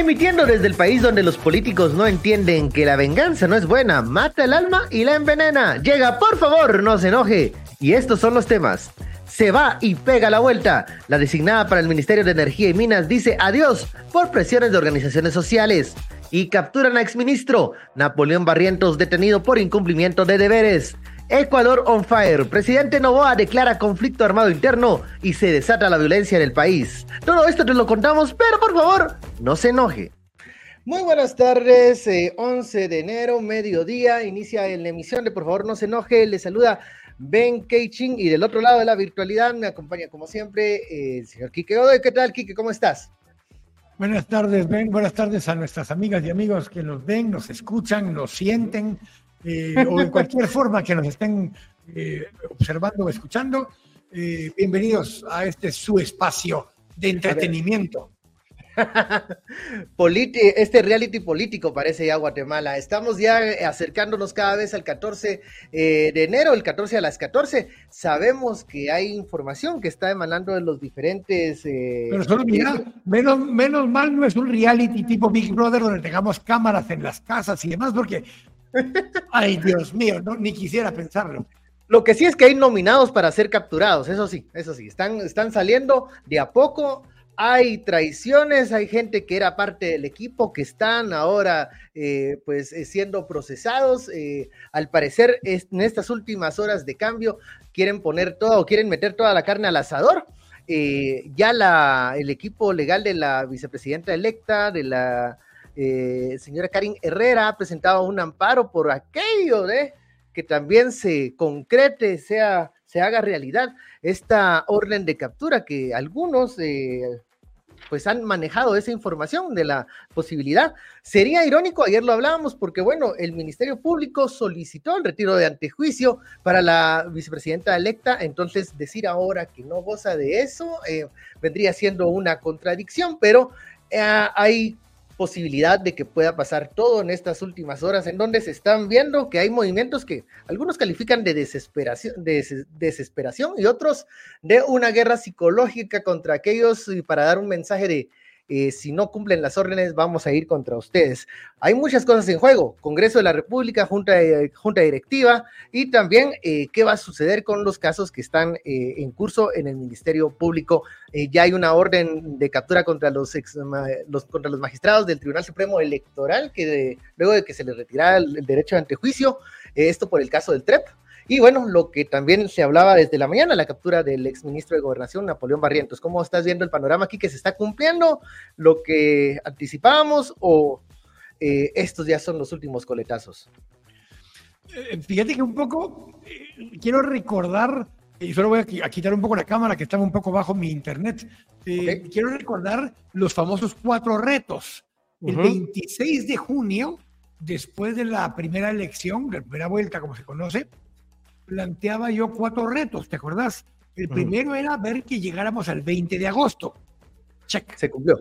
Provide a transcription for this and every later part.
Emitiendo desde el país donde los políticos no entienden que la venganza no es buena, mata el alma y la envenena. Llega, por favor, no se enoje. Y estos son los temas. Se va y pega la vuelta. La designada para el Ministerio de Energía y Minas dice adiós por presiones de organizaciones sociales. Y capturan a exministro Napoleón Barrientos detenido por incumplimiento de deberes. Ecuador on fire. Presidente Novoa declara conflicto armado interno y se desata la violencia en el país. Todo esto te lo contamos, pero por favor, no se enoje. Muy buenas tardes, 11 eh, de enero, mediodía, inicia la emisión de Por favor no se enoje, le saluda Ben Keichin y del otro lado de la virtualidad me acompaña como siempre eh, el señor Quique Godoy. ¿Qué tal, Quique? ¿Cómo estás? Buenas tardes, Ben. Buenas tardes a nuestras amigas y amigos que nos ven, nos escuchan, nos sienten, eh, o de cualquier forma que nos estén eh, observando o escuchando, eh, bienvenidos a este su espacio de entretenimiento. este reality político parece ya Guatemala. Estamos ya acercándonos cada vez al 14 de enero, el 14 a las 14. Sabemos que hay información que está emanando de los diferentes... Pero solo mira, menos, menos mal no es un reality tipo Big Brother donde tengamos cámaras en las casas y demás, porque Ay, Dios mío, no, ni quisiera pensarlo. Lo que sí es que hay nominados para ser capturados, eso sí, eso sí, están, están saliendo de a poco. Hay traiciones, hay gente que era parte del equipo que están ahora eh, pues eh, siendo procesados. Eh, al parecer en estas últimas horas de cambio quieren poner todo, quieren meter toda la carne al asador. ya la, el equipo legal de la vicepresidenta electa, de la eh, señora Karin Herrera ha presentado un amparo por aquello de que también se concrete, sea, se haga realidad esta orden de captura que algunos eh, pues han manejado esa información de la posibilidad. Sería irónico, ayer lo hablábamos, porque bueno, el Ministerio Público solicitó el retiro de antejuicio para la vicepresidenta electa, entonces decir ahora que no goza de eso eh, vendría siendo una contradicción, pero hay posibilidad de que pueda pasar todo en estas últimas horas, en donde se están viendo que hay movimientos que algunos califican de desesperación, de desesperación y otros de una guerra psicológica contra aquellos y para dar un mensaje de eh, si no cumplen las órdenes, vamos a ir contra ustedes. Hay muchas cosas en juego, Congreso de la República, Junta, junta Directiva y también eh, qué va a suceder con los casos que están eh, en curso en el Ministerio Público. ya hay una orden de captura contra los, los, contra los magistrados del Tribunal Supremo Electoral, que luego de que se les retirara el, el derecho de antejuicio, esto por el caso del TREP. Y bueno, lo que también se hablaba desde la mañana, la captura del exministro de Gobernación, Napoleón Barrientos. ¿Cómo estás viendo el panorama aquí que se está cumpliendo lo que anticipábamos o eh, estos ya son los últimos coletazos? Eh, fíjate que un poco eh, quiero recordar, y solo voy a, quitar un poco la cámara que estaba un poco bajo mi internet. Quiero recordar los famosos cuatro retos. El 26 de junio, después de la primera elección, la primera vuelta, como se conoce, planteaba yo cuatro retos, ¿te acordás? El primero era ver que llegáramos al 20 de agosto. Check. Se cumplió.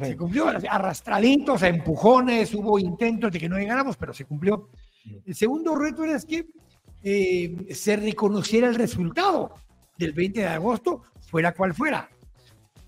Se cumplió, arrastraditos, a empujones, hubo intentos de que no llegáramos, pero se cumplió. El segundo reto era que eh, se reconociera el resultado del 20 de agosto, fuera cual fuera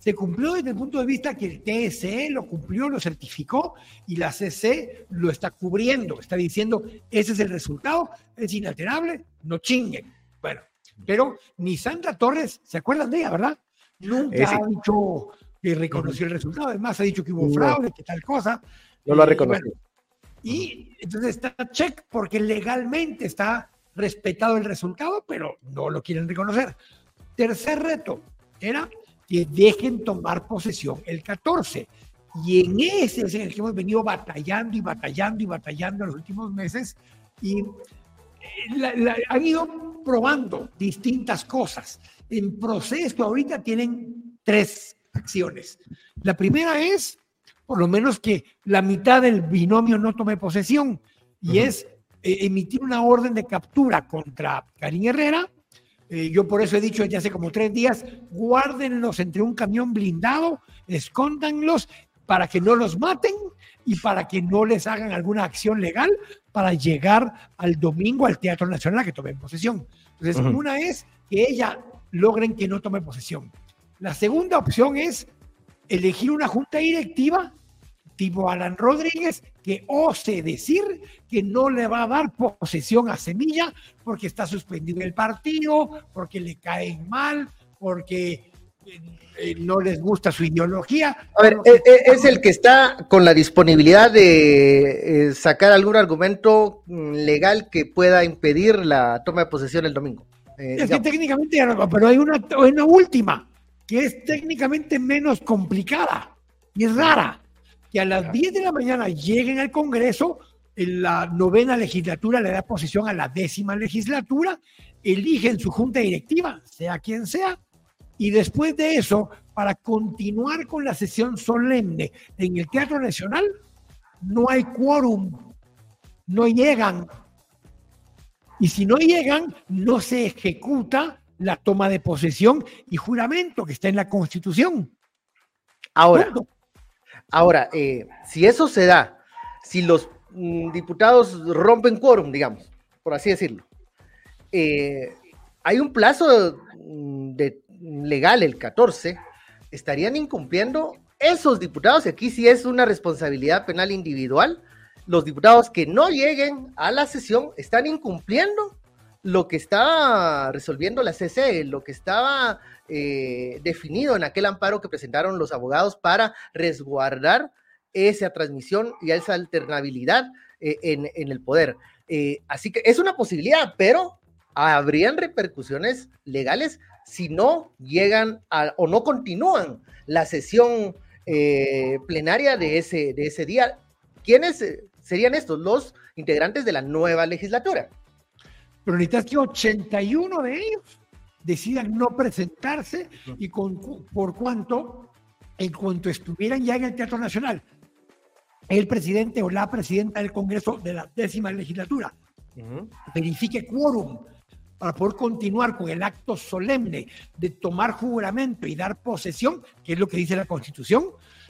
se cumplió desde el punto de vista que el TSE lo cumplió, lo certificó y la CC lo está cubriendo, está diciendo, ese es el resultado, es inalterable, no chinguen. Bueno, pero ni Sandra Torres, ¿se acuerdan de ella, verdad? Nunca ha dicho que reconoció el resultado, además ha dicho que hubo fraude, que tal cosa. No lo ha reconocido. y entonces está check porque legalmente está respetado el resultado, pero no lo quieren reconocer. Tercer reto era que dejen tomar posesión el 14. Y en ese es en el que hemos venido batallando y batallando y batallando en los últimos meses y eh, han ido probando distintas cosas. En proceso ahorita tienen tres acciones. La primera es, por lo menos, que la mitad del binomio no tome posesión y es eh, emitir una orden de captura contra Karim Herrera, eh, yo por eso he dicho desde hace como tres días, guárdenlos entre un camión blindado, escóndanlos para que no los maten y para que no les hagan alguna acción legal para llegar al domingo al Teatro Nacional a que tomen posesión. Entonces, una es que ella logren que no tome posesión. La segunda opción es elegir una junta directiva tipo Alan Rodríguez, que ose decir que no le va a dar posesión a Semilla porque está suspendido el partido, porque le caen mal, porque eh, eh, no les gusta su ideología. A ver, eh, es, el que está con la disponibilidad de sacar algún argumento mm, legal que pueda impedir la toma de posesión el domingo. es que técnicamente, pero hay una, una última, que es técnicamente menos complicada y es rara que a las 10 de la mañana lleguen al Congreso, en la novena legislatura le da posición a la décima legislatura, eligen su junta directiva, sea quien sea, y después de eso, para continuar con la sesión solemne en el Teatro Nacional, no hay quórum, no llegan. Y si no llegan, no se ejecuta la toma de posesión y juramento que está en la Constitución. Ahora, Ahora, eh, si eso se da, si los mm, diputados rompen quórum, digamos, por así decirlo, eh, hay un plazo mm, legal, el 14, estarían incumpliendo esos diputados, y aquí sí es una responsabilidad penal individual, los diputados que no lleguen a la sesión están incumpliendo lo que estaba resolviendo la CC, lo que estaba eh, definido en aquel amparo que presentaron los abogados para resguardar esa transmisión y esa alternabilidad eh, en, el poder. Eh, así que es una posibilidad, pero habrían repercusiones legales si no llegan o no continúan la sesión plenaria de ese, de ese día. ¿Quiénes serían estos? Los integrantes de la nueva legislatura pero necesitas que 81 de ellos decidan no presentarse y con, por cuanto, en cuanto estuvieran ya en el Teatro Nacional, el presidente o la presidenta del Congreso de la décima legislatura verifique quórum para poder continuar con el acto solemne de tomar juramento y dar posesión, que es lo que dice la Constitución,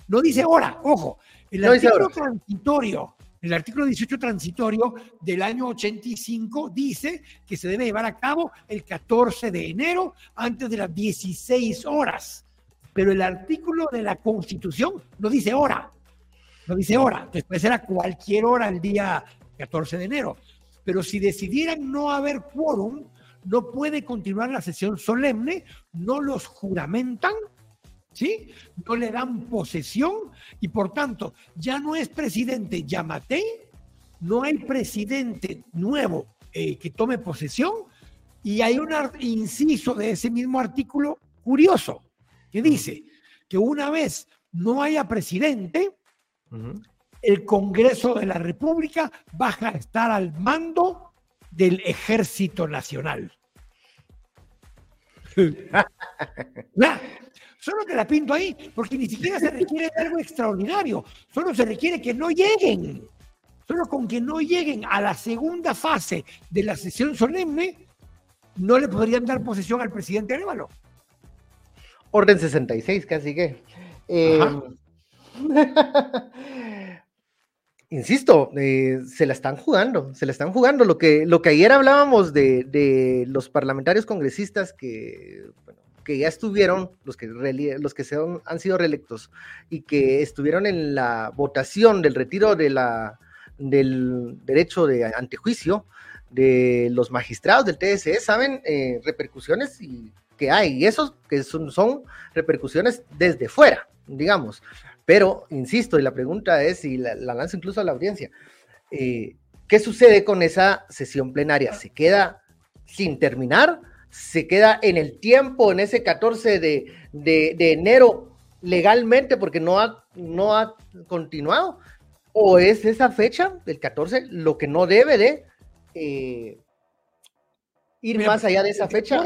no dice ahora, ojo, el artículo transitorio el artículo 18 transitorio del año 85 dice que se debe llevar a cabo el 14 de enero antes de las 16 horas. Pero el artículo de la Constitución no dice hora, no dice hora. Después era cualquier hora el día 14 de enero. Pero si decidieran no haber quórum, no puede continuar la sesión solemne, no los juramentan ¿sí? No le dan posesión y por tanto ya no es presidente Yamate, no hay presidente nuevo eh, que tome posesión y hay un inciso de ese mismo artículo curioso que dice que una vez no haya presidente, el Congreso de la República va a estar al mando del Ejército Nacional. Solo te la pinto ahí, porque ni siquiera se requiere algo extraordinario. Solo se requiere que no lleguen. Solo con que no lleguen a la segunda fase de la sesión solemne, no le podrían dar posesión al presidente Arevalo. Orden 66, casi que. Eh, insisto, eh, se la están jugando, se la están jugando. Lo que, lo que ayer hablábamos de, de los parlamentarios congresistas que que ya estuvieron, los que, los que han sido reelectos y que estuvieron en la votación del retiro de la, del derecho de antejuicio de los magistrados del TSE, saben eh, repercusiones y, que hay, y esos que son, repercusiones desde fuera, digamos. Pero, insisto, y la pregunta es, y la, lanzo incluso a la audiencia, eh, ¿qué sucede con esa sesión plenaria? ¿Se queda sin terminar? Se queda en el tiempo, en ese 14 de, enero legalmente porque no ha, no ha continuado? ¿O es esa fecha, el 14, lo que no debe de eh, ir más allá de esa fecha?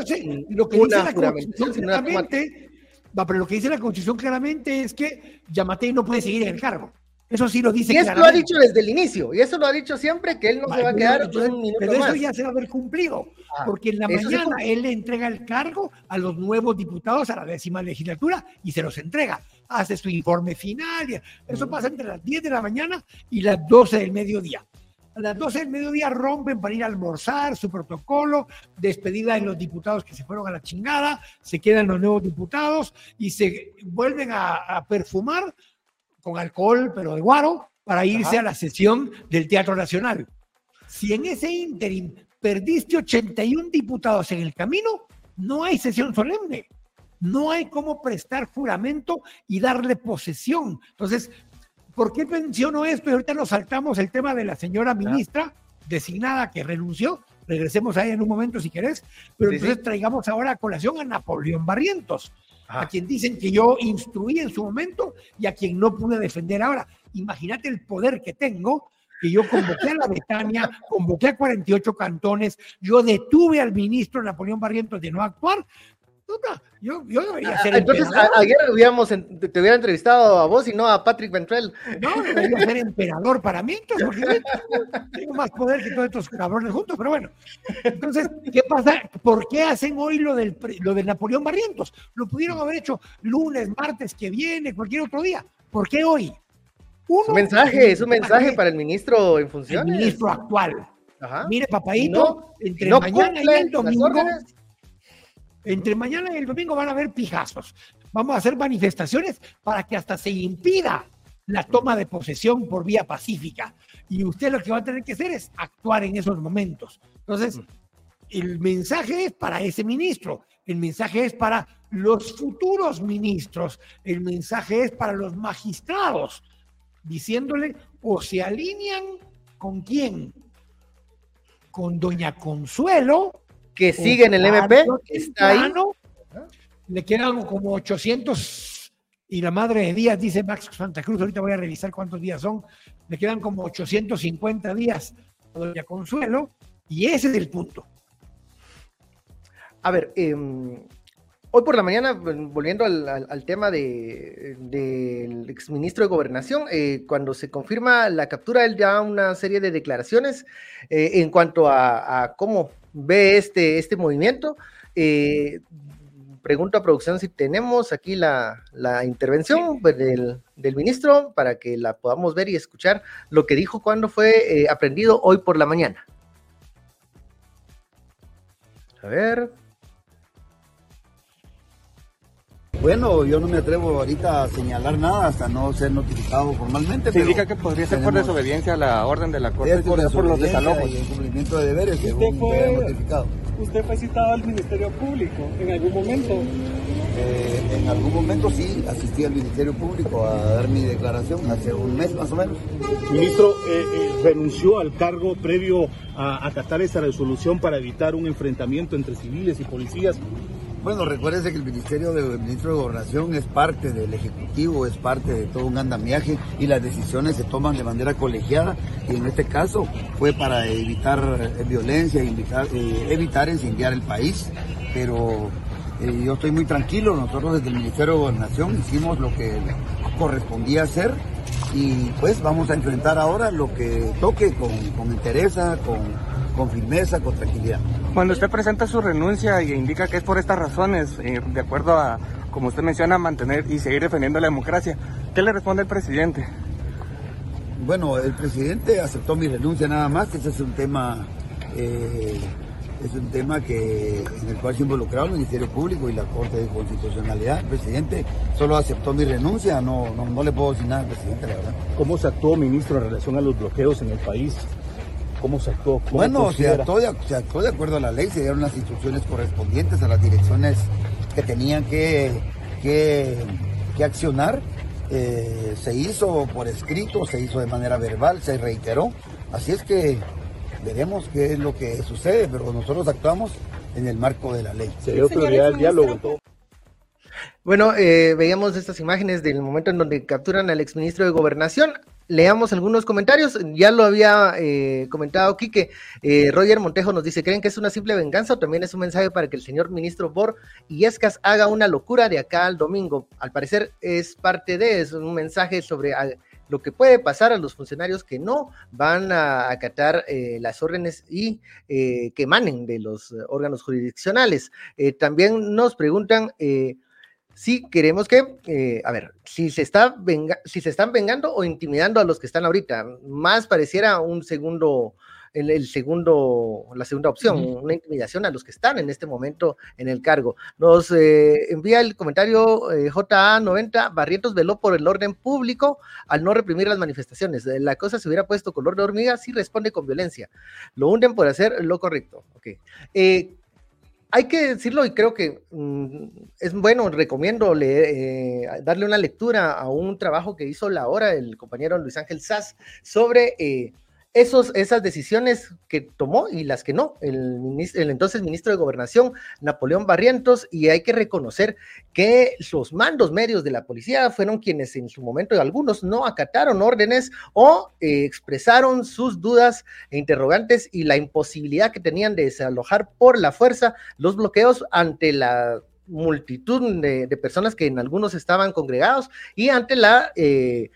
lo que dice la Constitución claramente, pero lo que dice la Constitución claramente es que Yamatei no puede seguir en el cargo. Eso sí lo dice. Y eso lo ha dicho desde el inicio, y eso lo ha dicho siempre, que él no se va a quedar un minuto Pero eso ya se va a ver cumplido, ah, porque en la mañana él le entrega el cargo a los nuevos diputados a la décima legislatura y se los entrega. Hace su informe final, eso pasa entre las 10 de la mañana y las 12 del mediodía. A las 12 del mediodía rompen para ir a almorzar, su protocolo, despedida de los diputados que se fueron a la chingada, se quedan los nuevos diputados y se vuelven a, a perfumar con alcohol, pero de guaro, para irse a la sesión del Teatro Nacional. Si en ese ínterim perdiste 81 diputados en el camino, no hay sesión solemne. No hay cómo prestar juramento y darle posesión. Entonces, ¿por qué menciono esto? Y ahorita nos saltamos el tema de la señora ministra designada que renunció. Regresemos ahí en un momento si querés. Pero entonces traigamos ahora a colación a Napoleón Barrientos, a quien dicen que yo instruí en su momento y a quien no pude defender ahora. Imagínate el poder que tengo que yo convoqué a la Betania, convoqué a 48 cantones, yo detuve al ministro Napoleón Barrientos de no actuar. Yo, yo debería ah, ser Entonces, ayer te hubiera entrevistado a vos y no a Patrick Ventrell. No, debería ser emperador para mí, entonces, porque tengo más poder que todos estos cabrones juntos, pero bueno. Entonces, ¿qué pasa? ¿Por qué hacen hoy lo del, lo de Napoleón Barrientos? Lo pudieron haber hecho lunes, martes que viene, cualquier otro día. ¿Por qué hoy? un mensaje, es un mensaje para el ministro en funciones. El ministro actual. Mire, papadito, entre mañana y el domingo, entre mañana y el domingo van a haber pijazos. Vamos a hacer manifestaciones para que hasta se impida la toma de posesión por vía pacífica. Y usted lo que va a tener que hacer es actuar en esos momentos. Entonces, mm. el mensaje es para ese ministro, el mensaje es para los futuros ministros, el mensaje es para los magistrados, diciéndole o se alinean con quién, con doña Consuelo, que sigue en el MP, está ahí. Le quedan como 800 y la madre de días, dice Max Santa Cruz, ahorita voy a revisar cuántos días son, le quedan como 850 días a doña Consuelo y ese es el punto. A ver, eh, Hoy por la mañana, volviendo al, tema del exministro de Gobernación, eh, cuando se confirma la captura, él da una serie de declaraciones eh, en cuanto a, cómo ve este, este movimiento. Eh, pregunto a producción si tenemos aquí la, intervención pues, del, del, ministro para que la podamos ver y escuchar lo que dijo cuando fue aprendido hoy por la mañana. A ver. Bueno, yo no me atrevo ahorita a señalar nada hasta no ser notificado formalmente. Se indica que podría ser por desobediencia a la orden de la Corte por, por los desalojos. Y el cumplimiento de deberes, según fue, notificado. ¿Usted fue citado al Ministerio Público en algún momento? Eh, en algún momento sí, asistí al Ministerio Público a dar mi declaración hace un mes más o menos. Ministro, eh, eh, renunció al cargo previo a acatar esa resolución para evitar un enfrentamiento entre civiles y policías. Bueno, recuérdense que el Ministerio de Ministro de Gobernación es parte del Ejecutivo, es parte de todo un andamiaje y las decisiones se toman de manera colegiada y en este caso fue para evitar eh, violencia, evitar, eh, evitar incendiar el país, pero eh, yo estoy muy tranquilo, nosotros desde el Ministerio de Gobernación hicimos lo que correspondía hacer y pues vamos a enfrentar ahora lo que toque con, con entereza, con con firmeza, con tranquilidad. Cuando usted presenta su renuncia y indica que es por estas razones, eh, de acuerdo a, como usted menciona, mantener y seguir defendiendo la democracia, ¿qué le responde el presidente? Bueno, el presidente aceptó mi renuncia nada más, ese es un tema, eh, es un tema que, en el cual se involucrado el Ministerio Público y la Corte de Constitucionalidad. El presidente solo aceptó mi renuncia, no, no, no le puedo decir nada al presidente, la verdad. ¿Cómo se actuó, ministro, en relación a los bloqueos en el país? ¿Cómo se actuó? bueno, se actuó, de, de, acuerdo a la ley, se dieron las instrucciones correspondientes a las direcciones que tenían que, que, accionar. Eh, se hizo por escrito, se hizo de manera verbal, se reiteró. Así es que veremos qué es lo que sucede, pero nosotros actuamos en el marco de la ley. Se dio prioridad al diálogo. Bueno, eh, veíamos estas imágenes del momento en donde capturan al exministro de Gobernación leamos algunos comentarios. Ya lo había eh, comentado Quique. Eh, Roger Montejo nos dice: ¿Creen que es una simple venganza o también es un mensaje para que el señor ministro Bor y Escas haga una locura de acá al domingo? Al parecer es parte de eso, un mensaje sobre lo que puede pasar a los funcionarios que no van a acatar eh, las órdenes y que emanen de los órganos jurisdiccionales. también nos preguntan sí queremos que, eh, a ver, si se, está venga, si se están vengando o intimidando a los que están ahorita, más pareciera un segundo el, el segundo, la segunda opción, una intimidación a los que están en este momento en el cargo. Nos eh, envía el comentario eh, JA90, Barrientos veló por el orden público al no reprimir las manifestaciones. Eh, La cosa se hubiera puesto color de hormiga si responde con violencia. Lo hunden por hacer lo correcto. Ok. Eh, hay que decirlo y creo que mm, es bueno, recomiendo eh, darle una lectura a un trabajo que hizo la hora el compañero Luis Ángel Sass sobre eh, esos, esas decisiones que tomó y las que no, el, el entonces ministro de Gobernación, Napoleón Barrientos, y hay que reconocer que los mandos medios de la policía fueron quienes en su momento algunos no acataron órdenes o eh, expresaron sus dudas e interrogantes y la imposibilidad que tenían de desalojar por la fuerza los bloqueos ante la multitud de, de personas que en algunos estaban congregados y ante la eh,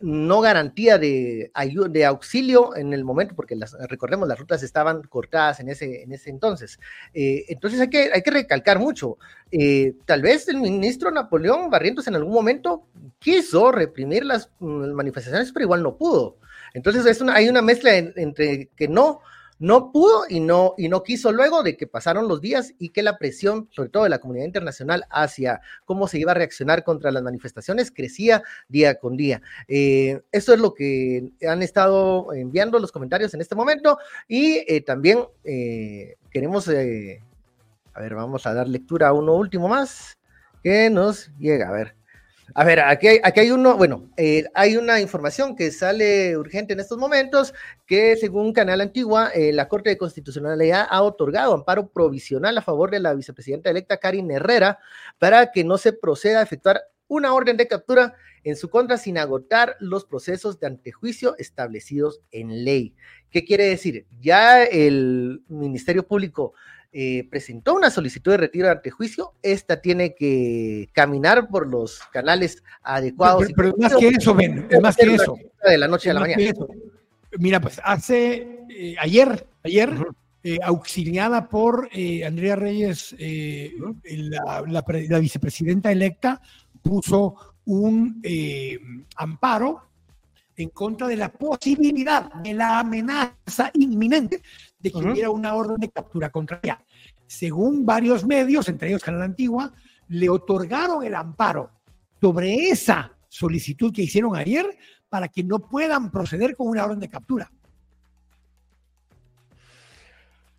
no garantía de, de auxilio en el momento, porque las, recordemos, las rutas estaban cortadas en ese, en ese entonces. Eh, entonces hay que, hay que recalcar mucho. Eh, tal vez el ministro Napoleón Barrientos en algún momento quiso reprimir las mm, manifestaciones, pero igual no pudo. Entonces es una, hay una mezcla en- entre que no, no pudo y no, y no quiso luego de que pasaron los días y que la presión, sobre todo de la comunidad internacional, hacia cómo se iba a reaccionar contra las manifestaciones crecía día con día. Eh, eso es lo que han estado enviando los comentarios en este momento y eh, también eh, queremos, eh, a ver, vamos a dar lectura a uno último más que nos llega, a ver. A ver, aquí hay, uno, bueno, eh, hay una información que sale urgente en estos momentos, que según Canal Antigua, eh, la Corte de Constitucionalidad ha otorgado amparo provisional a favor de la vicepresidenta electa Karin Herrera para que no se proceda a efectuar una orden de captura en su contra sin agotar los procesos de antejuicio establecidos en ley. ¿Qué quiere decir? Ya el Ministerio Público eh, presentó una solicitud de retiro de antejuicio, esta tiene que caminar por los canales adecuados. Pero, pero más que eso, ven, es más que eso. De la noche a la mañana. Mira, pues hace eh, ayer, ayer, Ujú. eh, auxiliada por eh, Andrea Reyes, eh, la, la pre- la vicepresidenta electa, puso un eh, amparo en contra de la posibilidad, de la amenaza inminente de que hubiera una orden de captura contra ella. Según varios medios, entre ellos Canal Antigua, le otorgaron el amparo sobre esa solicitud que hicieron ayer para que no puedan proceder con una orden de captura.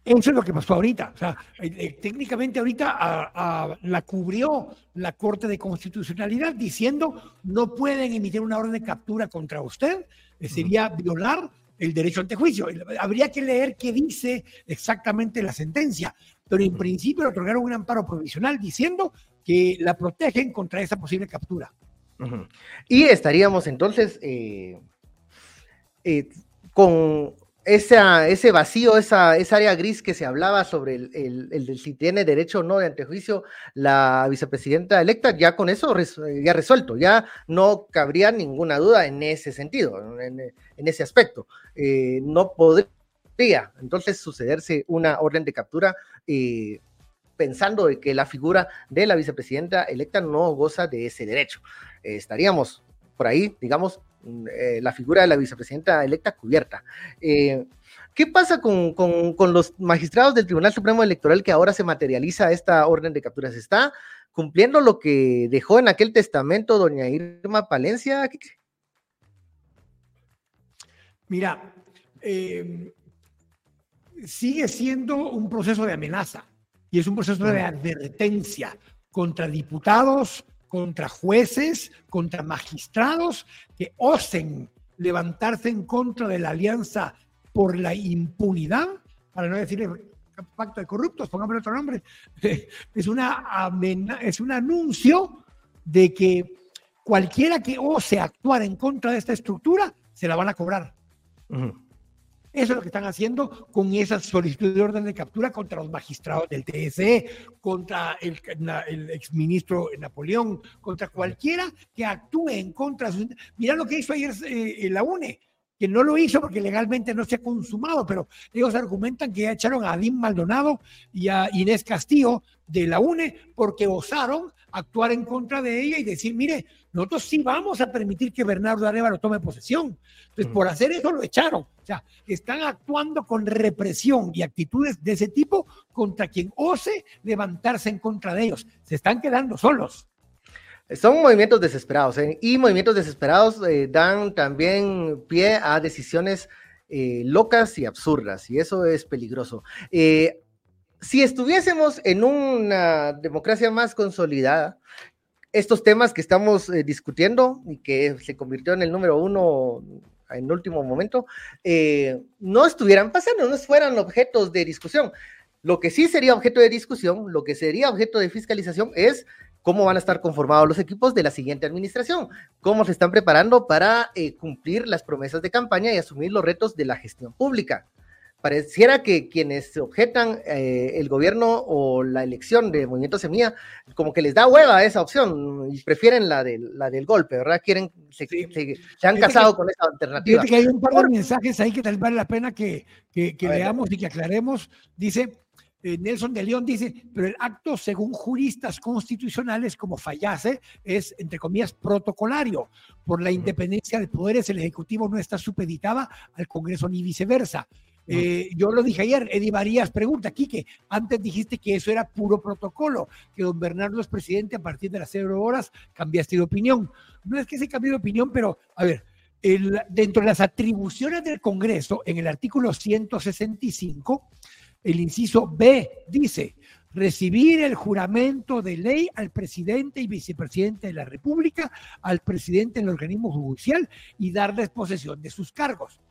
Eso es lo que pasó ahorita. O sea, eh, eh, técnicamente ahorita a- a- la cubrió la Corte de Constitucionalidad diciendo no pueden emitir una orden de captura contra usted, eh, sería violar el derecho ante juicio. Habría que leer qué dice exactamente la sentencia, pero en principio le otorgaron un amparo provisional diciendo que la protegen contra esa posible captura. Y estaríamos entonces eh, con esa, ese vacío, esa, esa área gris que se hablaba sobre el, el- si tiene derecho o no de antejuicio la vicepresidenta electa, ya con eso ya resuelto, ya no cabría ninguna duda en ese sentido, en, en ese aspecto. Eh, no podría entonces sucederse una orden de captura. eh, pensando de que la figura de la vicepresidenta electa no goza de ese derecho. Estaríamos por ahí, digamos, mm, eh, la figura de la vicepresidenta electa cubierta. Eh, ¿Qué pasa con, con- con los magistrados del Tribunal Supremo Electoral que ahora se materializa esta orden de captura? ¿Se está cumpliendo lo que dejó en aquel testamento doña Irma Palencia? ¿Qué- Mira, eh, sigue siendo un proceso de amenaza y es un proceso de advertencia contra diputados, contra jueces, contra magistrados que osen levantarse en contra de la alianza por la impunidad, para no decir pacto de corruptos, pongámosle otro nombre. Es, una amena- es un anuncio de que cualquiera que ose actuar en contra de esta estructura se la van a cobrar. Ujú. Eso es lo que están haciendo con esa solicitud de orden de captura contra los magistrados del TSE, contra el, el exministro Napoleón, contra cualquiera que actúe en contra. de Mira lo que hizo ayer eh, la UNE, que no lo hizo porque legalmente no se ha consumado, pero ellos argumentan que ya echaron a Adín Maldonado y a Inés Castillo de la UNE porque osaron actuar en contra de ella y decir, mire, nosotros sí vamos a permitir que Bernardo Arevalo tome posesión. Entonces, por hacer eso lo echaron. O sea, están actuando con represión y actitudes de ese tipo contra quien ose levantarse en contra de ellos. Se están quedando solos. Son movimientos desesperados ¿eh? y movimientos desesperados eh, dan también pie a decisiones eh, locas y absurdas y eso es peligroso. Si estuviésemos en una democracia más consolidada, estos temas que estamos discutiendo y que se convirtió en el número uno en último momento, no estuvieran pasando, no fueran objetos de discusión. Lo que sí sería objeto de discusión, lo que sería objeto de fiscalización es cómo van a estar conformados los equipos de la siguiente administración, cómo se están preparando para eh, cumplir las promesas de campaña y asumir los retos de la gestión pública. Pareciera que quienes objetan eh, el gobierno o la elección de Movimiento Semilla, como que les da hueva esa opción y prefieren la, de, la del golpe, ¿verdad? Quieren, se, han casado con esa alternativa. Que hay un par de mensajes ahí que tal vez vale la pena que, que, que leamos y que aclaremos. Dice, eh, Nelson de León dice, pero el acto, según juristas constitucionales como fallase, es, entre comillas, protocolario. Por la independencia de poderes, el Ejecutivo no está supeditada al Congreso ni viceversa. Eh, yo lo dije ayer, Eddie Varías pregunta, Quique, antes dijiste que eso era puro protocolo, que don Bernardo es presidente a partir de las cero horas, cambiaste de opinión. No es que se cambie de opinión, pero a ver, dentro de las atribuciones del Congreso, en el artículo 165, el inciso B dice, recibir el juramento de ley al presidente y vicepresidente de la República, al presidente del organismo judicial y darles posesión de sus cargos.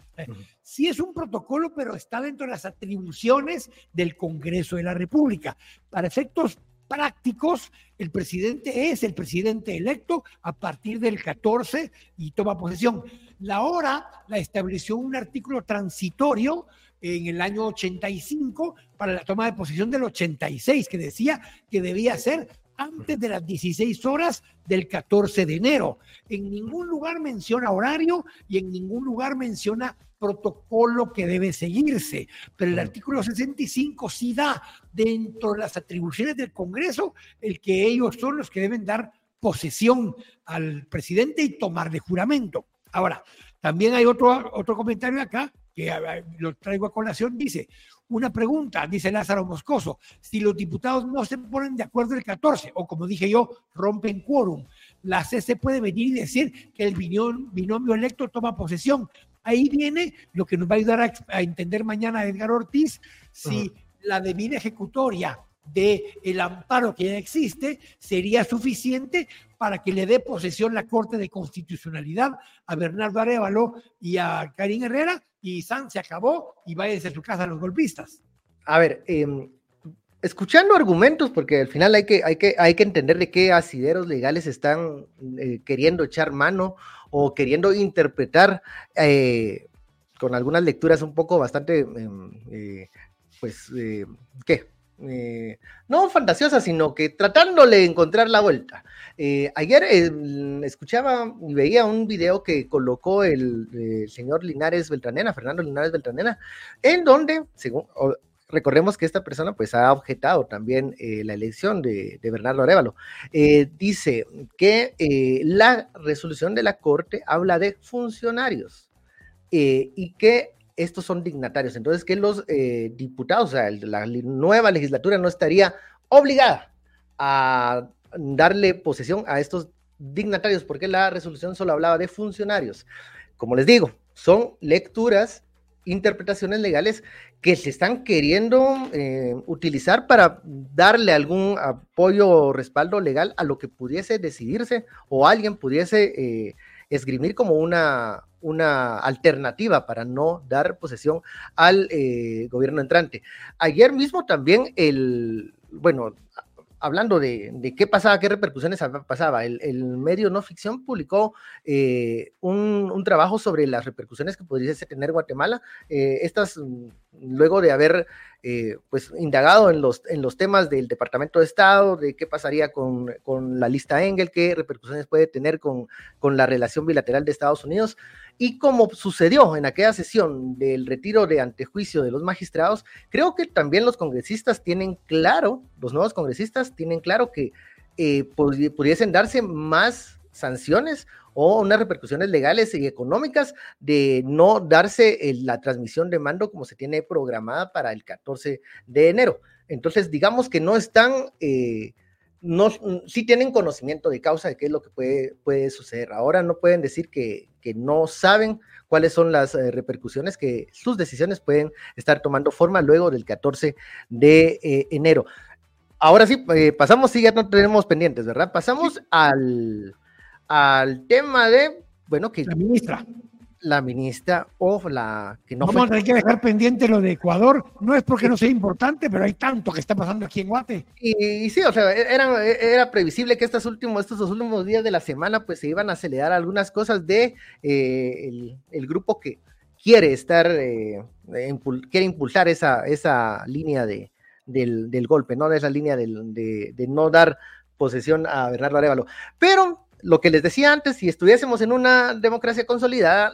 Sí es un protocolo, pero está dentro de las atribuciones del Congreso de la República. Para efectos prácticos, el presidente es el presidente electo a partir del 14 y toma posesión. La hora la estableció un artículo transitorio en el año 85 para la toma de posesión del 86, que decía que debía ser antes de las 16 horas del 14 de enero. En ningún lugar menciona horario y en ningún lugar menciona protocolo que debe seguirse, pero el artículo 65 sí da dentro de las atribuciones del Congreso el que ellos son los que deben dar posesión al presidente y tomar de juramento. Ahora, también hay otro, otro comentario acá que lo traigo a colación, dice, una pregunta, dice Lázaro Moscoso, si los diputados no se ponen de acuerdo el 14, o como dije yo, rompen quórum, la CC puede venir y decir que el binomio, electo toma posesión. Ahí viene lo que nos va a ayudar a, entender mañana Edgar Ortiz, si la debida ejecutoria del el amparo que ya existe sería suficiente para que le dé posesión la Corte de Constitucionalidad a Bernardo Arevalo y a Karim Herrera y San se acabó y váyanse a su casa los golpistas. A ver, em, escuchando argumentos, porque al final hay que, hay que, hay que entender de qué asideros legales están eh, queriendo echar mano o queriendo interpretar eh, con algunas lecturas un poco bastante, em, eh, pues, ¿qué? Eh, no fantasiosa, sino que tratándole de encontrar la vuelta. Ayer escuchaba y veía un video que colocó el, señor Linares Beltranena, Fernando Linares Beltranena, en donde, según, recordemos que esta persona pues ha objetado también eh, la elección de, Bernardo Arevalo. dice que la resolución de la Corte habla de funcionarios y que estos son dignatarios. Entonces, que los eh, diputados, o sea, la nueva legislatura no estaría obligada a darle posesión a estos dignatarios, porque la resolución solo hablaba de funcionarios. Como les digo, son lecturas, interpretaciones legales que se están queriendo eh, utilizar para darle algún apoyo o respaldo legal a lo que pudiese decidirse o alguien pudiese eh, esgrimir como una, una alternativa para no dar posesión al eh, gobierno entrante. Ayer mismo también el, bueno, hablando de, qué pasaba, qué repercusiones pasaba, el, medio no ficción publicó eh, un, trabajo sobre las repercusiones que podría tener Guatemala. Eh, estas, mm, luego de haber pues indagado en los, en los temas del Departamento de Estado, de qué pasaría con, la lista Engel, qué repercusiones puede tener con, con la relación bilateral de Estados Unidos. Y como sucedió en aquella sesión del retiro de antejuicio de los magistrados, creo que también los congresistas tienen claro, los nuevos congresistas tienen claro que eh, pudiesen darse más sanciones o unas repercusiones legales y económicas de no darse la transmisión de mando como se tiene programada para el 14 de enero. Entonces, digamos que no están, eh, no, sí tienen conocimiento de causa de qué es lo que puede, puede suceder. Ahora no pueden decir que, que no saben cuáles son las eh, repercusiones que sus decisiones pueden estar tomando forma luego del 14 de eh, enero. Ahora sí, pasamos, sí, ya no tenemos pendientes, ¿verdad? Pasamos al, al tema de, bueno, que... La ministra la ministra o la que no Vamos a tener que dejar pendiente lo de Ecuador. No es porque no sea importante, pero hay tanto que está pasando aquí en Guate. Y, sí, o sea, era, era previsible que estos últimos, estos dos últimos días de la semana, pues se iban a acelerar algunas cosas de eh, el, grupo que quiere estar, eh, quiere impulsar esa, esa línea de, del, del golpe, ¿no? De esa línea de, de no dar posesión a Bernardo Arevalo. Pero lo que les decía antes, si estuviésemos en una democracia consolidada,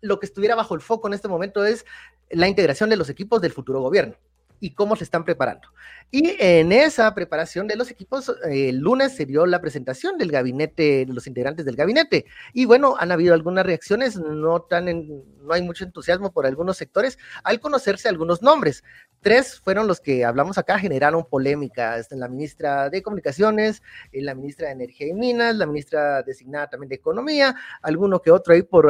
lo que estuviera bajo el foco en este momento es la integración de los equipos del futuro gobierno y cómo se están preparando. Y en esa preparación de los equipos, el lunes se dio la presentación del gabinete, de los integrantes del gabinete. Y bueno, han habido algunas reacciones, no, tan no hay mucho entusiasmo por algunos sectores al conocerse algunos nombres. Tres fueron los que hablamos acá, generaron polémica. La ministra de Comunicaciones, eh, la ministra de Energía y Minas, la ministra designada también de Economía, alguno que otro ahí por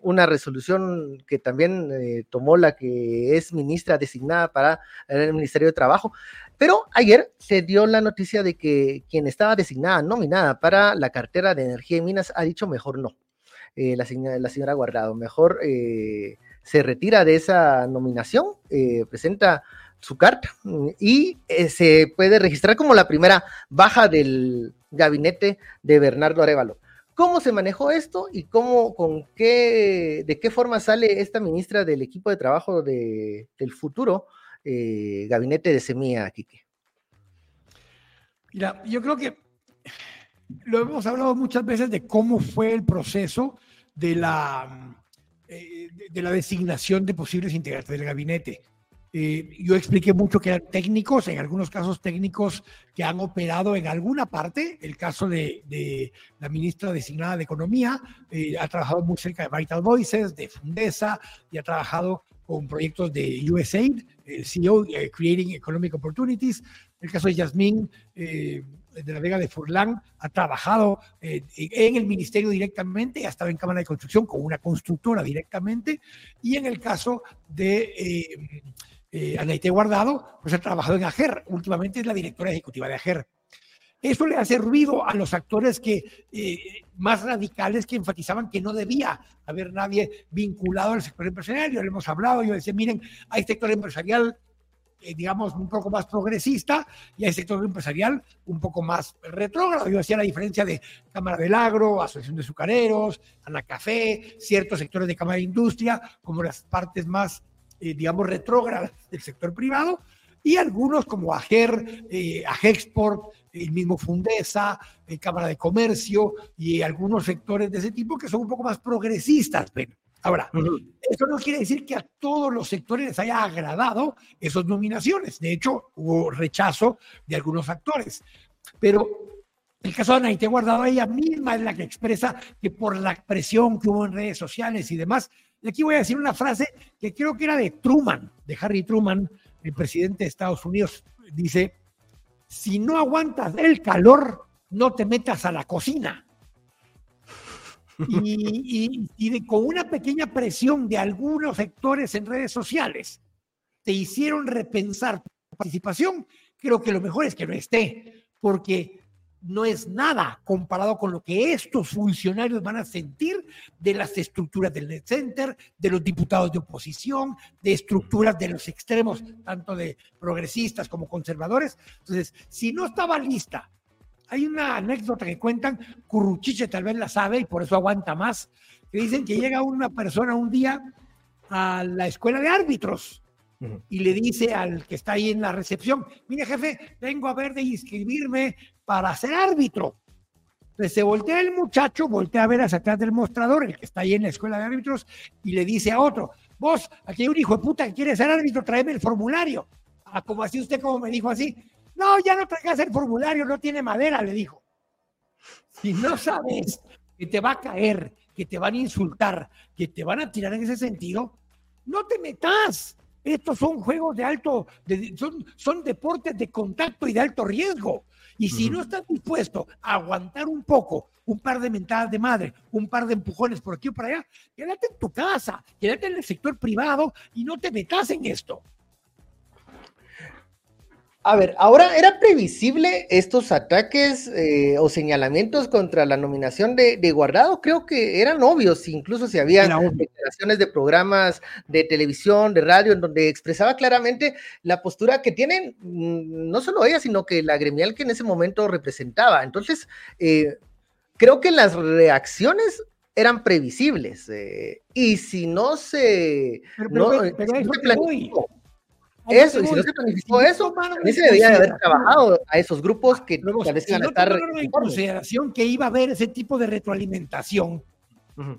una resolución que también eh, tomó la que es ministra designada para el Ministerio de Trabajo. Pero ayer se dio la noticia de que quien estaba designada, nominada para la cartera de Energía y Minas, ha dicho mejor no. Eh, la, señora, la, señora, Guardado, mejor eh, se retira de esa nominación, eh, presenta su carta y se puede registrar como la primera baja del gabinete de Bernardo Arevalo. ¿Cómo se manejó esto y cómo, con qué, de qué forma sale esta ministra del equipo de trabajo de, del futuro eh, gabinete de semilla, Quique? Mira, yo creo que lo hemos hablado muchas veces de cómo fue el proceso de la, eh, de la designación de posibles integrantes del gabinete. Eh, yo expliqué mucho que eran técnicos, en algunos casos técnicos que han operado en alguna parte. El caso de, la ministra designada de Economía ha trabajado muy cerca de Vital Voices, de Fundesa, y ha trabajado con proyectos de USAID, el CEO, eh, Creating Economic Opportunities. El caso de Yasmín eh, de la Vega de Furlan ha trabajado eh, en el ministerio directamente, ha estado en Cámara de Construcción con una constructora directamente. Y en el caso de Anaite Guardado, pues ha trabajado en AGER. Últimamente es la directora ejecutiva de AGER. Eso le hace ruido a los actores que, eh, más radicales que enfatizaban que no debía haber nadie vinculado al sector empresarial. Ya lo hemos hablado, yo decía, miren, hay sector empresarial, eh, digamos, un poco más progresista y hay sector empresarial un poco más retrógrado. Yo decía la diferencia de Cámara del Agro, Asociación de Azucareros, Café, ciertos sectores de Cámara de Industria, como las partes más, eh, digamos, retrógradas del sector privado y algunos como AGER, eh, AGEXPORT, el mismo Fundesa, el Cámara de Comercio y algunos sectores de ese tipo que son un poco más progresistas. Ahora, eso no quiere decir que a todos los sectores les haya agradado esas nominaciones. De hecho, hubo rechazo de algunos actores. Pero el caso de Anaite Guardado, ella misma es la que expresa que por la presión que hubo en redes sociales y demás, y aquí voy a decir una frase que creo que era de Truman, de Harry Truman, el presidente de Estados Unidos, dice, si no aguantas el calor, no te metas a la cocina. Y, con una pequeña presión de algunos sectores en redes sociales, te hicieron repensar tu participación, creo que lo mejor es que no esté, porque no es nada comparado con lo que estos funcionarios van a sentir de las estructuras del Net Center, de los diputados de oposición, de estructuras de los extremos, tanto de progresistas como conservadores. Entonces, si no estaba lista, hay una anécdota que cuentan, Curruchiche tal vez la sabe y por eso aguanta más, que dicen que llega una persona un día a la escuela de árbitros y le dice al que está ahí en la recepción, mire jefe, vengo a ver de inscribirme para ser árbitro. Entonces se voltea el muchacho, voltea a ver hacia atrás del mostrador, el que está ahí en la escuela de árbitros, y le dice a otro, vos, aquí hay un hijo de puta que quiere ser árbitro, tráeme el formulario. Ah, como así usted como me dijo así. No, ya no traigas el formulario, no tiene madera, le dijo. Si no sabes que te va a caer, que te van a insultar, que te van a tirar en ese sentido, no te metas. Estos son juegos de alto, son, son deportes de contacto y de alto riesgo. Y si no estás dispuesto a aguantar un poco, un par de mentadas de madre, un par de empujones por aquí o por allá, quédate en tu casa, quédate en el sector privado y no te metas en esto. A ver, ahora era previsible estos ataques eh, o señalamientos contra la nominación de, Guardado. Creo que eran obvios, incluso si había declaraciones de programas de televisión, de radio, en donde expresaba claramente la postura que tienen mm, no solo ella, sino que la gremial que en ese momento representaba. Entonces, eh, creo que las reacciones eran previsibles. Eh, y si no se. no, eso, y si no se planificó eso, también se debía de haber trabajado a esos grupos que tal vez a estar. en consideración que iba a haber ese tipo de retroalimentación,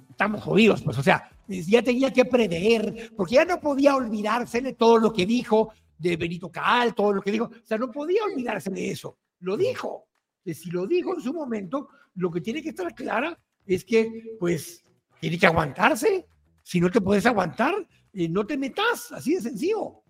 estamos jodidos, pues, o sea, ya tenía que prever, porque ya no podía olvidarse de todo lo que dijo de Benito Caal, todo lo que dijo, o sea, no podía olvidarse de eso, lo dijo. Si lo dijo en su momento, lo que tiene que estar clara es que, pues, tiene que aguantarse. Si no te puedes aguantar, eh, no te metas, así de sencillo.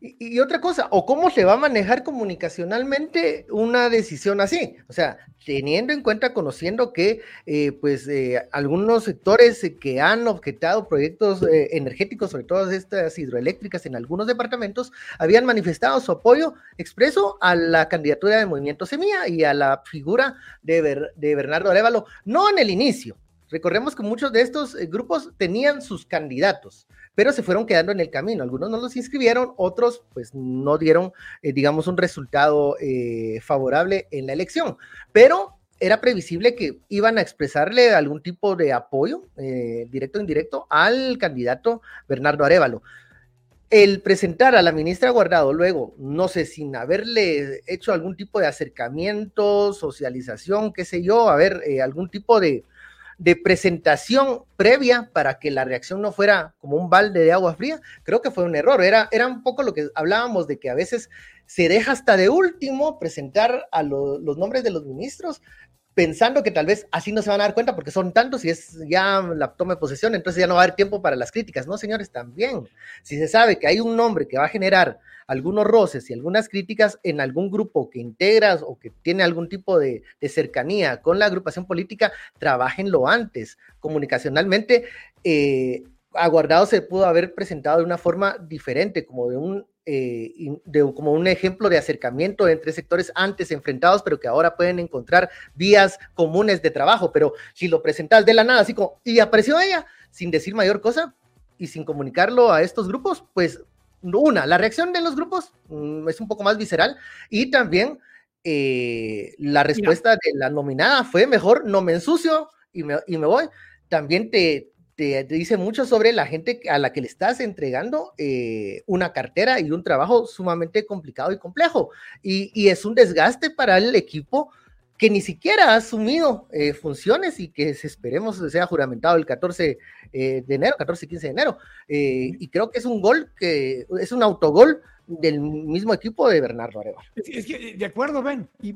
Y, otra cosa, o cómo se va a manejar comunicacionalmente una decisión así, o sea, teniendo en cuenta, conociendo que eh, pues eh, algunos sectores que han objetado proyectos eh, energéticos, sobre todo estas hidroeléctricas en algunos departamentos, habían manifestado su apoyo expreso a la candidatura de Movimiento Semilla y a la figura de, de Bernardo Arevalo, no en el inicio. Recordemos que muchos de estos grupos tenían sus candidatos pero se fueron quedando en el camino. Algunos no los inscribieron, otros pues no dieron, eh, digamos, un resultado eh, favorable en la elección. Pero era previsible que iban a expresarle algún tipo de apoyo, eh, directo o indirecto, al candidato Bernardo Arevalo. El presentar a la ministra Guardado luego, no sé, sin haberle hecho algún tipo de acercamiento, socialización, qué sé yo, a ver, algún tipo de, de presentación previa para que la reacción no fuera como un balde de agua fría, creo que fue un error. Era, era un poco lo que hablábamos de que a veces se deja hasta de último presentar a los nombres de los ministros pensando que tal vez así no se van a dar cuenta porque son tantos y es ya la toma de posesión, entonces ya no va a haber tiempo para las críticas. No, señores, también. Si se sabe que hay un nombre que va a generar algunos roces y algunas críticas en algún grupo que integras o que tiene algún tipo de, cercanía con la agrupación política, trabajenlo antes. Comunicacionalmente, eh, Aguardado se pudo haber presentado de una forma diferente, como de un eh, de, como un ejemplo de acercamiento entre sectores antes enfrentados, pero que ahora pueden encontrar vías comunes de trabajo. Pero si lo presentas de la nada, así como, y apareció ella, sin decir mayor cosa y sin comunicarlo a estos grupos, pues una, la reacción de los grupos mm, es un poco más visceral y también eh, la respuesta de la nominada fue mejor, no me ensucio y me, y me voy. También te, te, dice mucho sobre la gente a la que le estás entregando eh, una cartera y un trabajo sumamente complicado y complejo. Y, es un desgaste para el equipo que ni siquiera ha asumido eh, funciones y que esperemos sea juramentado el 14 eh, de enero, 14 y 15 de enero. y creo que es un gol que es un autogol del mismo equipo de Bernardo Arevalo. Es, que, de acuerdo, Ben, y,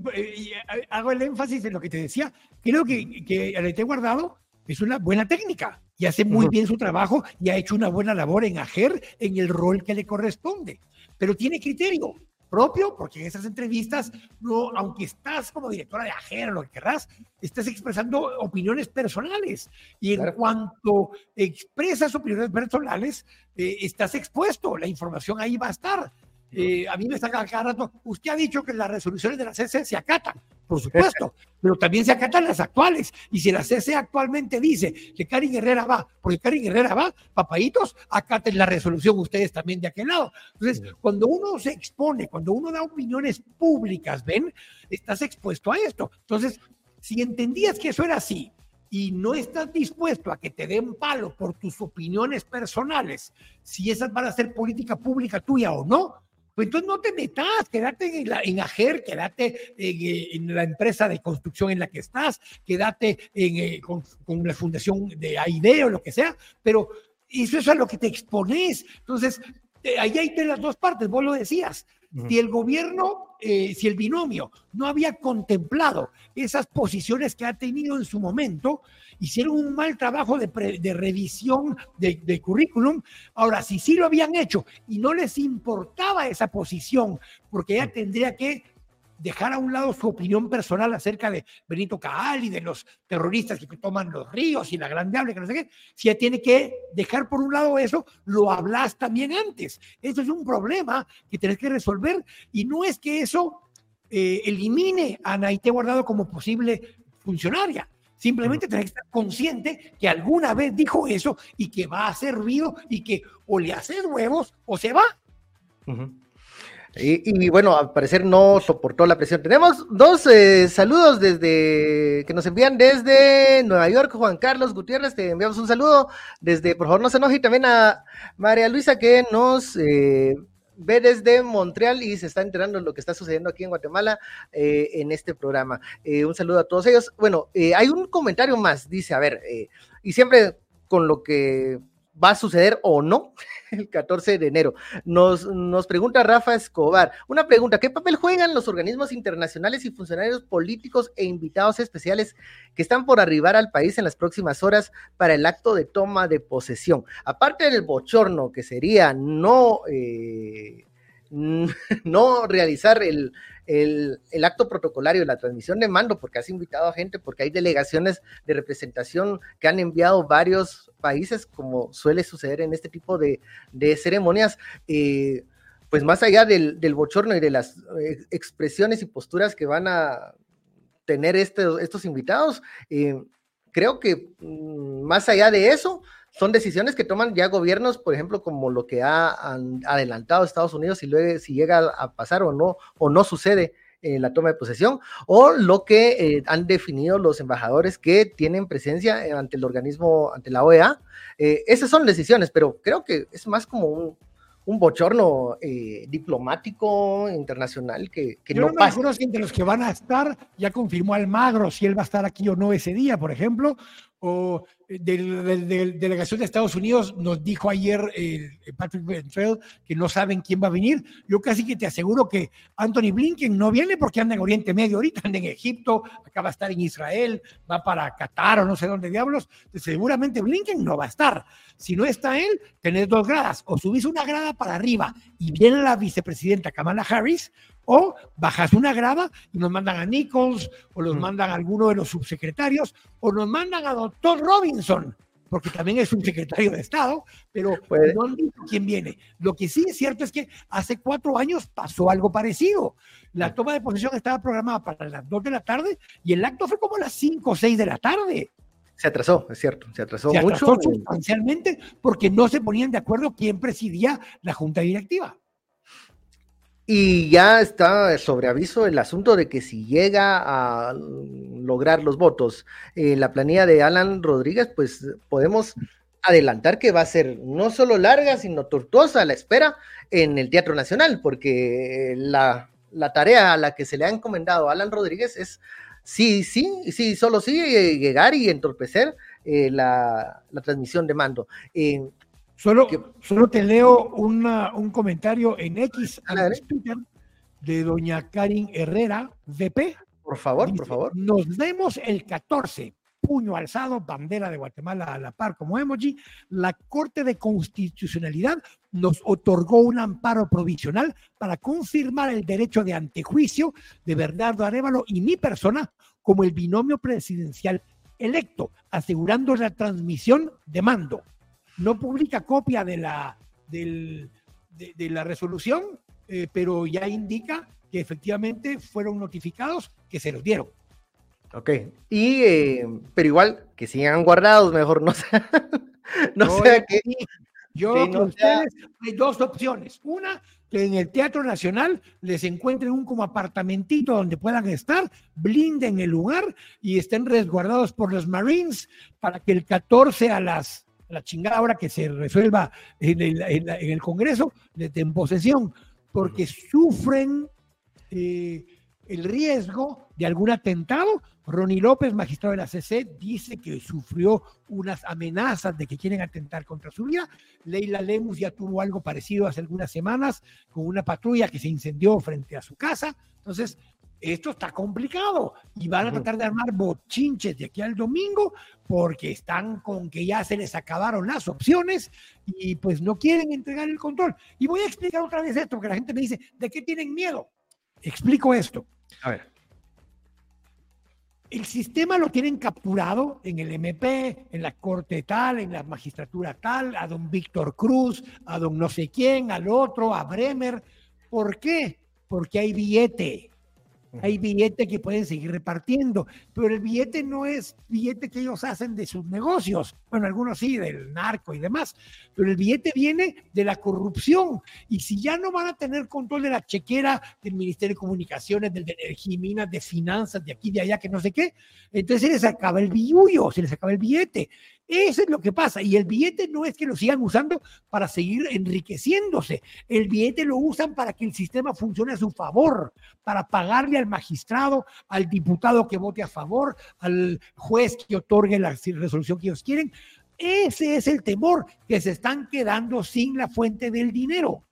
hago el énfasis en lo que te decía. Creo que, que el guardado es una buena técnica y hace muy bien su trabajo y ha hecho una buena labor en AGER en el rol que le corresponde. Pero tiene criterio propio, porque en esas entrevistas, no, aunque estás como directora de AGER o lo que querrás, estás expresando opiniones personales. Y en cuanto expresas opiniones personales, eh, estás expuesto, la información ahí va a estar. Eh, a mí me está cada rato, usted ha dicho que las resoluciones de la CC se acatan, por supuesto, pero también se acatan las actuales. Y si la CC actualmente dice que Karin Herrera va, porque Karin Herrera va, papaitos, acaten la resolución ustedes también de aquel lado. Entonces, cuando uno se expone, cuando uno da opiniones públicas, ven, estás expuesto a esto. Entonces, si entendías que eso era así, y no estás dispuesto a que te den palo por tus opiniones personales, si esas van a ser política pública tuya o no, pues entonces no te metas, quédate en, la, en AGER, quédate eh, en, la empresa de construcción en la que estás, quédate eh, con, la fundación de AID o lo que sea, pero eso es a lo que te expones. Entonces, eh, ahí hay de las dos partes, vos lo decías. Si el gobierno, eh, si el binomio no había contemplado esas posiciones que ha tenido en su momento, hicieron un mal trabajo de, pre- de revisión de, de currículum. Ahora, si sí lo habían hecho y no les importaba esa posición, porque ella tendría que dejar a un lado su opinión personal acerca de Benito Caal y de los terroristas que toman los ríos y la grandeable, que no sé qué, si ella tiene que dejar por un lado eso, lo hablas también antes. Eso es un problema que tenés que resolver y no es que eso eh, elimine a Naité Guardado como posible funcionaria. Simplemente tenés que estar consciente que alguna vez dijo eso y que va a ser ruido y que o le haces huevos o se va. Ujú. Y, y bueno, al parecer no soportó la presión. Tenemos dos eh, saludos desde que nos envían desde Nueva York, Juan Carlos Gutiérrez, te enviamos un saludo desde, por favor no se enoje, y también a María Luisa que nos eh, ve desde Montreal y se está enterando de lo que está sucediendo aquí en Guatemala eh, en este programa. Eh, un saludo a todos ellos. Bueno, hay un comentario más, dice, a ver, y siempre con lo que va a suceder o no el 14 de enero. Nos, nos pregunta Rafa Escobar, una pregunta, ¿qué papel juegan los organismos internacionales y funcionarios políticos e invitados especiales que están por arribar al país en las próximas horas para el acto de toma de posesión? Aparte del bochorno que sería no, eh, no realizar el, el, acto protocolario la transmisión de mando, porque has invitado a gente, porque hay delegaciones de representación que han enviado varios países, como suele suceder en este tipo de, ceremonias. Eh, pues más allá del, del, bochorno y de las eh, expresiones y posturas que van a tener este, estos invitados, eh, creo que mm, más allá de eso, son decisiones que toman ya gobiernos, por ejemplo, como lo que ha adelantado Estados Unidos, si, luego, si llega a pasar o no, o no sucede en la toma de posesión, o lo que eh, han definido los embajadores que tienen presencia ante el organismo, ante la OEA. Eh, esas son decisiones, pero creo que es más como un, un bochorno eh, diplomático internacional que, que Yo no, no me pasa. si entre los que van a estar ya confirmó Almagro si él va a estar aquí o no ese día, por ejemplo, o de, de, delegación de Estados Unidos nos dijo ayer eh, Patrick Ventrell que no saben quién va a venir. Yo casi que te aseguro que Anthony Blinken no viene porque anda en Oriente Medio ahorita, anda en Egipto, acaba de estar en Israel, va para Qatar o no sé dónde diablos. Seguramente Blinken no va a estar. Si no está él, tenés dos gradas. O subís una grada para arriba y viene la vicepresidenta Kamala Harris, o bajas una grada y nos mandan a Nichols, o los mm. mandan a alguno de los subsecretarios, o nos mandan a doctor Robinson, porque también es un secretario de Estado, pero Puede. no han dicho quién viene. Lo que sí es cierto es que hace cuatro años pasó algo parecido. La toma de posesión estaba programada para las dos de la tarde y el acto fue como a las cinco o seis de la tarde. Se atrasó, es cierto, se atrasó, Se mucho. atrasó sustancialmente porque no se ponían de acuerdo quién presidía la junta directiva. Y ya está sobre aviso el asunto de que si llega a lograr los votos en eh, la planilla de Alan Rodríguez, pues podemos adelantar que va a ser no solo larga, sino tortuosa la espera en el Teatro Nacional, porque la, la tarea a la que se le ha encomendado Alan Rodríguez es sí, sí, sí, solo sí, llegar y entorpecer eh, la, la, transmisión de mando. Eh, Solo, solo te leo una, un comentario en X. Twitter de doña Karin Herrera, VP. Por favor, Dice, por favor. Nos vemos el 14, puño alzado, bandera de Guatemala a la par como emoji. La Corte de Constitucionalidad nos otorgó un amparo provisional para confirmar el derecho de antejuicio de Bernardo Arevalo y mi persona como el binomio presidencial electo, asegurando la transmisión de mando no publica copia de la, del, de, de, la resolución, eh, pero ya indica que efectivamente fueron notificados que se los dieron. Ok, y, eh, pero igual que sigan guardados, mejor no sea, no, no sea que... Yo sí, no ustedes sea... hay dos opciones. Una, que en el Teatro Nacional les encuentren un como apartamentito donde puedan estar, blinden el lugar y estén resguardados por los Marines para que el 14 a las la chingada hora que se resuelva en el, en la, en el Congreso, de, en posesión, porque sufren eh, el riesgo de algún atentado. Ronnie López, magistrado de la CC, dice que sufrió unas amenazas de que quieren atentar contra su vida. Leila Lemus ya tuvo algo parecido hace algunas semanas con una patrulla que se incendió frente a su casa. Entonces, esto está complicado y van a tratar de armar bochinches de aquí al domingo porque están con que ya se les acabaron las opciones y pues no quieren entregar el control. Y voy a explicar otra vez esto, porque la gente me dice, ¿de qué tienen miedo? Explico esto. A ver. El sistema lo tienen capturado en el MP, en la corte tal, en la magistratura tal, a don Víctor Cruz, a don no sé quién, al otro, a Bremer. ¿Por qué? Porque hay billete. Hay billete que pueden seguir repartiendo, pero el billete no es billete que ellos hacen de sus negocios. Bueno, algunos sí, del narco y demás, pero el billete viene de la corrupción. Y si ya no van a tener control de la chequera del Ministerio de Comunicaciones, del de Energía y Minas, de Finanzas, de aquí, de allá, que no sé qué, entonces se les acaba el billullo, se les acaba el billete. Eso es lo que pasa. Y el billete no es que lo sigan usando para seguir enriqueciéndose. El billete lo usan para que el sistema funcione a su favor, para pagarle al magistrado, al diputado que vote a favor, al juez que otorgue la resolución que ellos quieren. Ese es el temor, que se están quedando sin la fuente del dinero.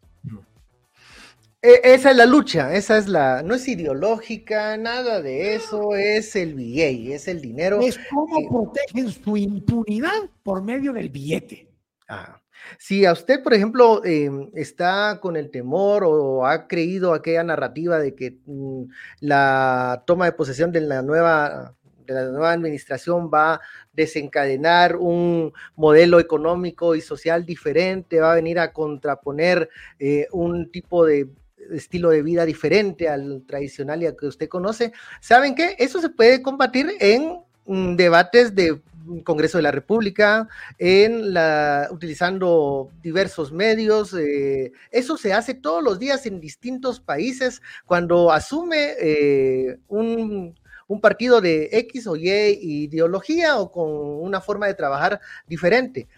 Esa es la lucha, esa es la, no es ideológica, nada de eso, es el billete, es el dinero. Es cómo protegen su impunidad por medio del billete. Ah. Si a usted, por ejemplo, em, está con el temor o ha creído aquella narrativa de que mm, la toma de posesión de la nueva de la nueva administración va a desencadenar un modelo económico y social diferente, va a venir a contraponer eh, un tipo de estilo de vida diferente al tradicional y al que usted conoce, ¿saben qué? Eso se puede combatir en mm, debates de Congreso de la República, en la, utilizando diversos medios. Eh, eso se hace todos los días en distintos países. Cuando asume eh, un, un, partido de X o Y ideología o con una forma de trabajar diferente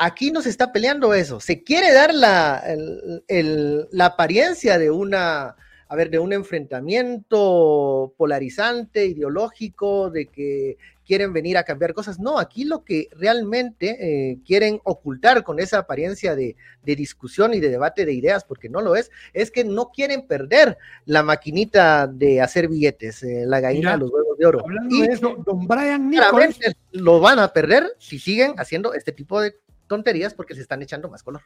aquí no se está peleando eso. Se quiere dar la, la apariencia de una, a ver, de un enfrentamiento polarizante, ideológico, de que quieren venir a cambiar cosas. No, aquí lo que realmente eh, quieren ocultar con esa apariencia de, discusión y de debate de ideas, porque no lo es, es que no quieren perder la maquinita de hacer billetes, eh, la gallina, los huevos de oro. y de eso, don Brian Nichols. Lo van a perder si siguen haciendo este tipo de tonterías porque se están echando más color.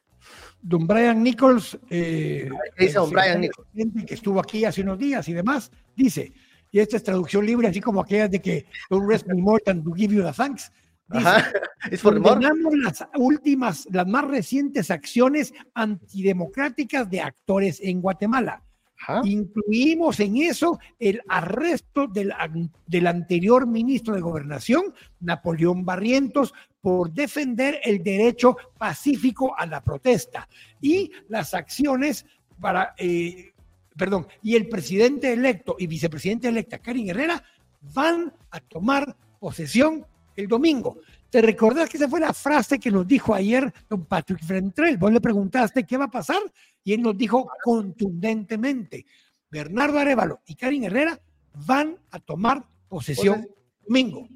Don Brian Nichols, eh, dice don Brian Nichols? que estuvo aquí hace unos días y demás, dice, y esta es traducción libre, así como aquella de que don't rest me more than to give you the thanks. Dice, es por las últimas, las más recientes acciones antidemocráticas de actores en Guatemala. Incluimos en eso el arresto del, del, anterior ministro de Gobernación, Napoleón Barrientos, por defender el derecho pacífico a la protesta y las acciones para, eh, perdón, y el presidente electo y vicepresidente electa, Karin Herrera, van a tomar posesión el domingo. ¿Te recordás que esa fue la frase que nos dijo ayer don Patrick Frentrell? Vos le preguntaste qué va a pasar y él nos dijo contundentemente, Bernardo Arevalo y Karin Herrera van a tomar posesión domingo.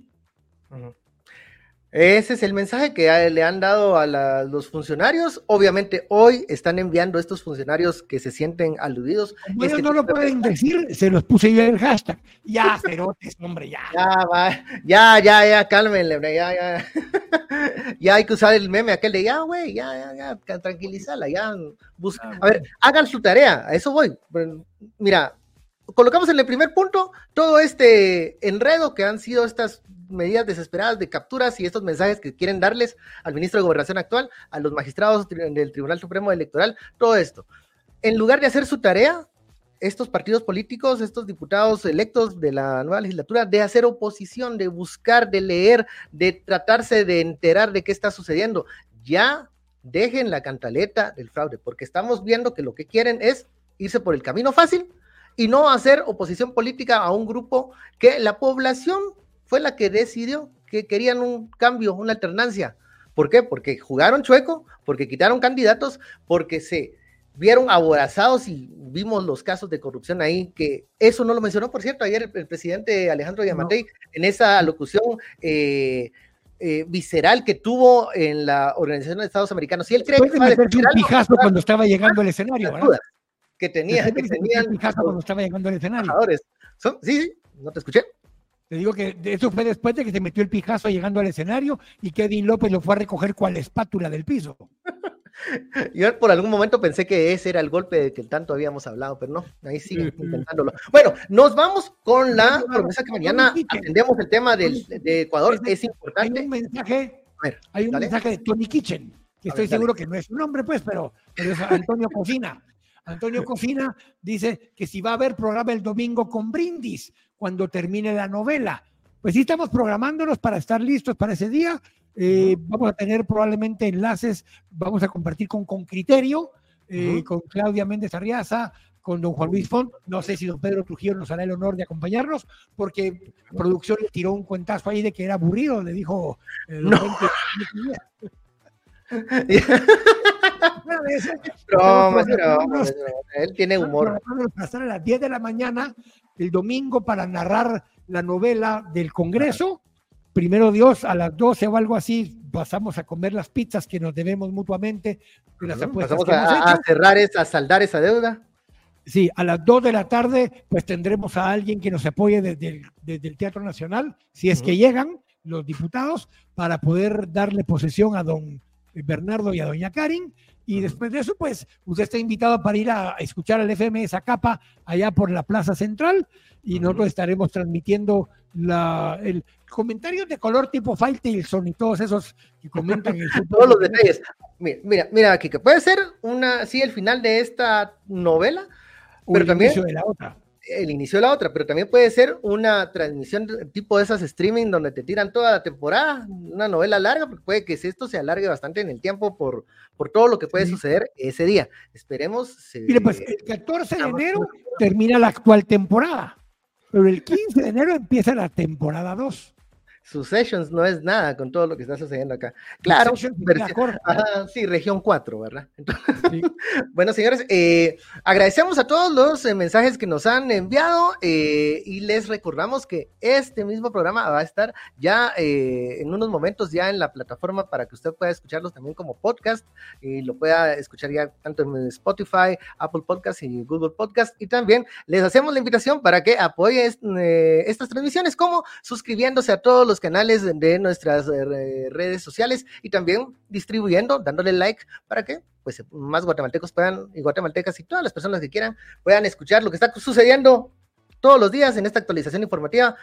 Ese es el mensaje que le han dado a los funcionarios. Obviamente hoy están enviando estos funcionarios que se sienten aludidos. ellos no lo pueden decir, se los puse yo en el hashtag. Ya, cerotes, hombre, ya. Ya, va, ya, ya, ya, cálmenle, ya, ya. ya hay que usar el meme aquel de ya, güey, ya, ya, ya, tranquilízala, ya. Busca. A ver, hagan su tarea, a eso voy. Mira, colocamos en el primer punto todo este enredo que han sido estas medidas desesperadas de capturas y estos mensajes que quieren darles al ministro de Gobernación actual, a los magistrados del Tribunal Supremo Electoral, todo esto. En lugar de hacer su tarea, estos partidos políticos, estos diputados electos de la nueva legislatura, de hacer oposición, de buscar, de leer, de tratarse de enterar de qué está sucediendo. Ya dejen la cantaleta del fraude, porque estamos viendo que lo que quieren es irse por el camino fácil y no hacer oposición política a un grupo que la población fue la que decidió que querían un cambio, una alternancia. ¿Por qué? Porque jugaron chueco, porque quitaron candidatos, porque se vieron aborazados y vimos los casos de corrupción ahí, que eso no lo mencionó, por cierto, ayer el, presidente Alejandro Yamatei en esa alocución eh, eh, visceral que tuvo en la Organización de Estados Americanos. Y él cree que un pijazo cuando estaba llegando al escenario, ¿verdad? Que tenía, que tenían un pijazo cuando estaba llegando al escenario. sí, sí, no te escuché. Te digo que eso fue después de que se metió el pijazo llegando al escenario y que Edwin López lo fue a recoger cual espátula del piso. Yo por algún momento pensé que ese era el golpe de que tanto habíamos hablado, pero no, ahí sigue intentándolo. Bueno, nos vamos con la promesa que mañana atendemos el tema del, de Ecuador, es importante. Hay un mensaje, hay un mensaje de Tony Kitchen, que estoy seguro que no es su nombre, pues, pero, pero es Antonio Cocina. Antonio Cocina dice que si va a haber programa el domingo con brindis cuando termine la novela. Pues sí estamos programándonos para estar listos para ese día. Eh, vamos a tener probablemente enlaces, vamos a compartir con, con criterio, eh, con Claudia Méndez Arriaza, con don Juan Luis Font. No sé si don Pedro Trujillo nos hará el honor de acompañarnos, porque producción le tiró un cuentazo ahí de que era aburrido, le dijo. Eh, no. Él tiene humor. Pasar a las 10 de la mañana el domingo para narrar la novela del Congreso primero Dios, a las 12 o algo así, pasamos a comer las pizzas que nos debemos mutuamente. pasamos a, cerrar, esa, a saldar esa deuda. Sí, a las 2 de la tarde, pues tendremos a alguien que nos apoye desde el, Teatro Nacional, si es que llegan los diputados, para poder darle posesión a don Bernardo y a doña Karin. Y después de eso, pues usted está invitado para ir a escuchar al FM esa capa allá por la Plaza Central y nosotros estaremos transmitiendo la, el comentario de color tipo Faitelson y todos esos que comentan el Todos los detalles. Mira, mira, aquí que puede ser una, sí, el final de esta novela, pero también. De la otra. El inicio de la otra, pero también puede ser una transmisión tipo de esas streaming donde te tiran toda la temporada, una novela larga, porque puede que esto se alargue bastante en el tiempo por, por todo lo que puede suceder ese día. Esperemos. Mire, pues el 14 de enero termina la actual temporada. Pero el 15 de enero empieza la temporada 2. Successions no es nada con todo lo que está sucediendo acá. Claro, sí, región 4, ¿verdad? bueno, señores, eh, agradecemos a todos los eh, mensajes que nos han enviado eh, y les recordamos que este mismo programa va a estar ya en unos momentos ya en la plataforma para que usted pueda escucharlos también como podcast y lo pueda escuchar ya tanto en Spotify, Apple Podcast y Google Podcast. Y también les hacemos la invitación para que apoye estas transmisiones como suscribiéndose a todos los canales de nuestras eh, redes sociales y también distribuyendo, dándole like para que pues más guatemaltecos puedan y guatemaltecas y todas las personas que quieran puedan escuchar lo que está sucediendo todos los días en esta actualización informativa,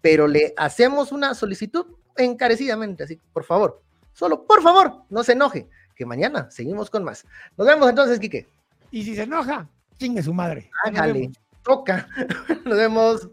pero le hacemos una solicitud encarecidamente, así por favor, solo por favor, no se enoje, que mañana seguimos con más. Nos vemos entonces, Quique. Y si se enoja, chingue su madre. Hágale, toca. Nos vemos.